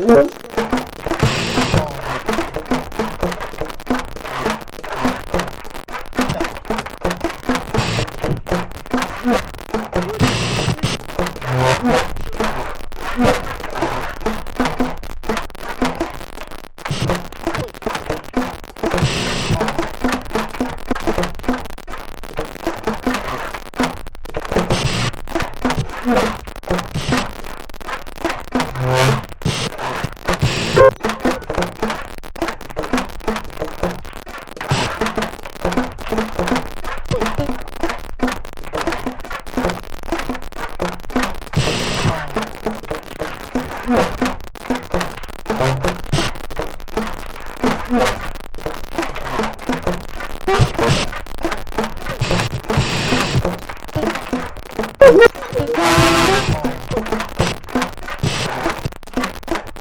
Thank No.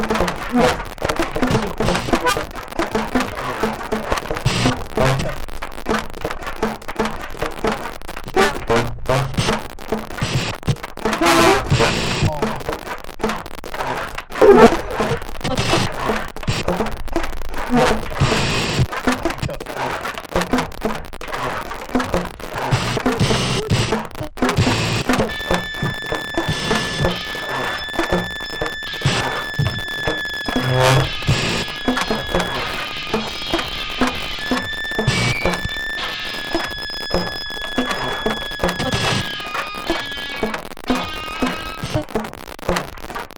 you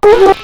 Oh,